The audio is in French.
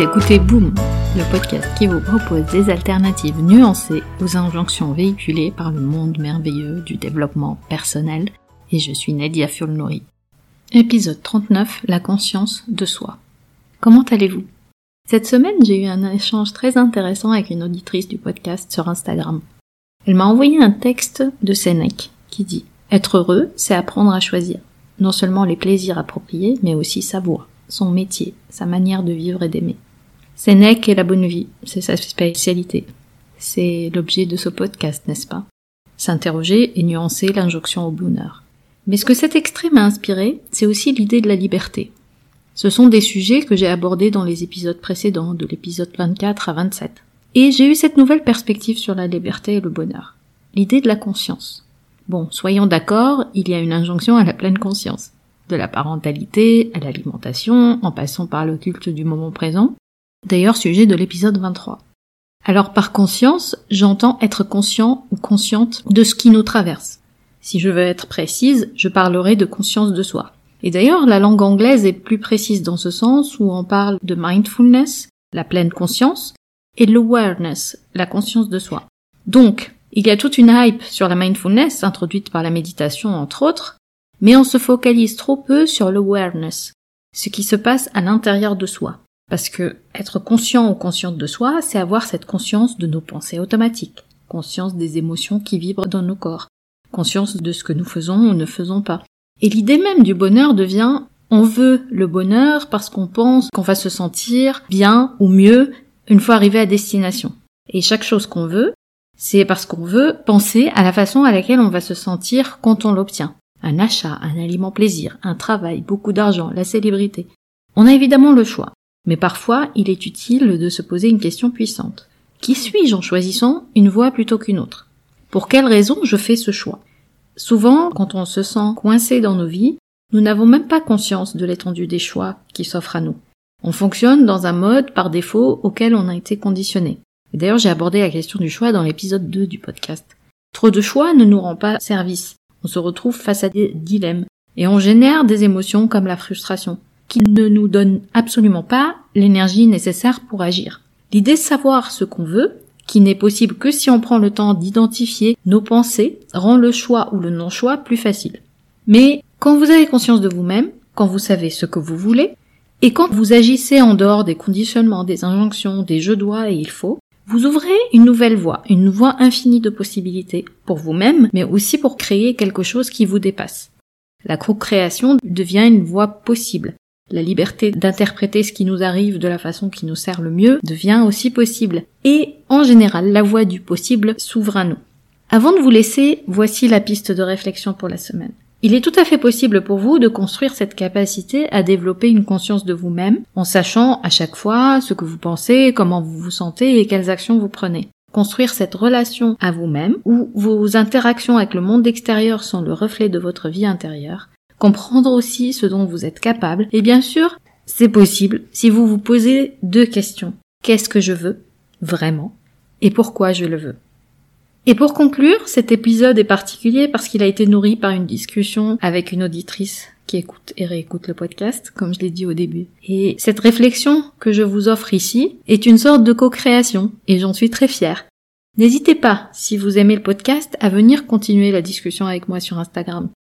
écoutez Boom, le podcast qui vous propose des alternatives nuancées aux injonctions véhiculées par le monde merveilleux du développement personnel. Et je suis Nadia Fulnori. Épisode 39, la conscience de soi. Comment allez-vous? Cette semaine, j'ai eu un échange très intéressant avec une auditrice du podcast sur Instagram. Elle m'a envoyé un texte de Sénèque qui dit Être heureux, c'est apprendre à choisir non seulement les plaisirs appropriés, mais aussi sa voix, son métier, sa manière de vivre et d'aimer. Sénèque et la bonne vie, c'est sa spécialité. C'est l'objet de ce podcast, n'est-ce pas? S'interroger et nuancer l'injonction au bonheur. Mais ce que cet extrait m'a inspiré, c'est aussi l'idée de la liberté. Ce sont des sujets que j'ai abordés dans les épisodes précédents, de l'épisode 24 à 27. Et j'ai eu cette nouvelle perspective sur la liberté et le bonheur. L'idée de la conscience. Bon, soyons d'accord, il y a une injonction à la pleine conscience. De la parentalité à l'alimentation, en passant par le culte du moment présent. D'ailleurs, sujet de l'épisode 23. Alors par conscience, j'entends être conscient ou consciente de ce qui nous traverse. Si je veux être précise, je parlerai de conscience de soi. Et d'ailleurs, la langue anglaise est plus précise dans ce sens où on parle de mindfulness, la pleine conscience, et l'awareness, la conscience de soi. Donc, il y a toute une hype sur la mindfulness, introduite par la méditation entre autres, mais on se focalise trop peu sur l'awareness, ce qui se passe à l'intérieur de soi. Parce que être conscient ou consciente de soi, c'est avoir cette conscience de nos pensées automatiques, conscience des émotions qui vibrent dans nos corps, conscience de ce que nous faisons ou ne faisons pas. Et l'idée même du bonheur devient on veut le bonheur parce qu'on pense qu'on va se sentir bien ou mieux une fois arrivé à destination. Et chaque chose qu'on veut, c'est parce qu'on veut penser à la façon à laquelle on va se sentir quand on l'obtient. Un achat, un aliment plaisir, un travail, beaucoup d'argent, la célébrité. On a évidemment le choix. Mais parfois, il est utile de se poser une question puissante. Qui suis-je en choisissant une voie plutôt qu'une autre? Pour quelle raison je fais ce choix? Souvent, quand on se sent coincé dans nos vies, nous n'avons même pas conscience de l'étendue des choix qui s'offrent à nous. On fonctionne dans un mode par défaut auquel on a été conditionné. D'ailleurs, j'ai abordé la question du choix dans l'épisode 2 du podcast. Trop de choix ne nous rend pas service. On se retrouve face à des dilemmes. Et on génère des émotions comme la frustration, qui ne nous donnent absolument pas l'énergie nécessaire pour agir. L'idée de savoir ce qu'on veut, qui n'est possible que si on prend le temps d'identifier nos pensées, rend le choix ou le non-choix plus facile. Mais quand vous avez conscience de vous-même, quand vous savez ce que vous voulez, et quand vous agissez en dehors des conditionnements, des injonctions, des je dois et il faut, vous ouvrez une nouvelle voie, une voie infinie de possibilités pour vous-même, mais aussi pour créer quelque chose qui vous dépasse. La co-création devient une voie possible. La liberté d'interpréter ce qui nous arrive de la façon qui nous sert le mieux devient aussi possible. Et, en général, la voie du possible s'ouvre à nous. Avant de vous laisser, voici la piste de réflexion pour la semaine. Il est tout à fait possible pour vous de construire cette capacité à développer une conscience de vous-même en sachant à chaque fois ce que vous pensez, comment vous vous sentez et quelles actions vous prenez. Construire cette relation à vous-même où vos interactions avec le monde extérieur sont le reflet de votre vie intérieure. Comprendre aussi ce dont vous êtes capable. Et bien sûr, c'est possible si vous vous posez deux questions. Qu'est-ce que je veux vraiment? Et pourquoi je le veux? Et pour conclure, cet épisode est particulier parce qu'il a été nourri par une discussion avec une auditrice qui écoute et réécoute le podcast, comme je l'ai dit au début. Et cette réflexion que je vous offre ici est une sorte de co-création, et j'en suis très fière. N'hésitez pas, si vous aimez le podcast, à venir continuer la discussion avec moi sur Instagram.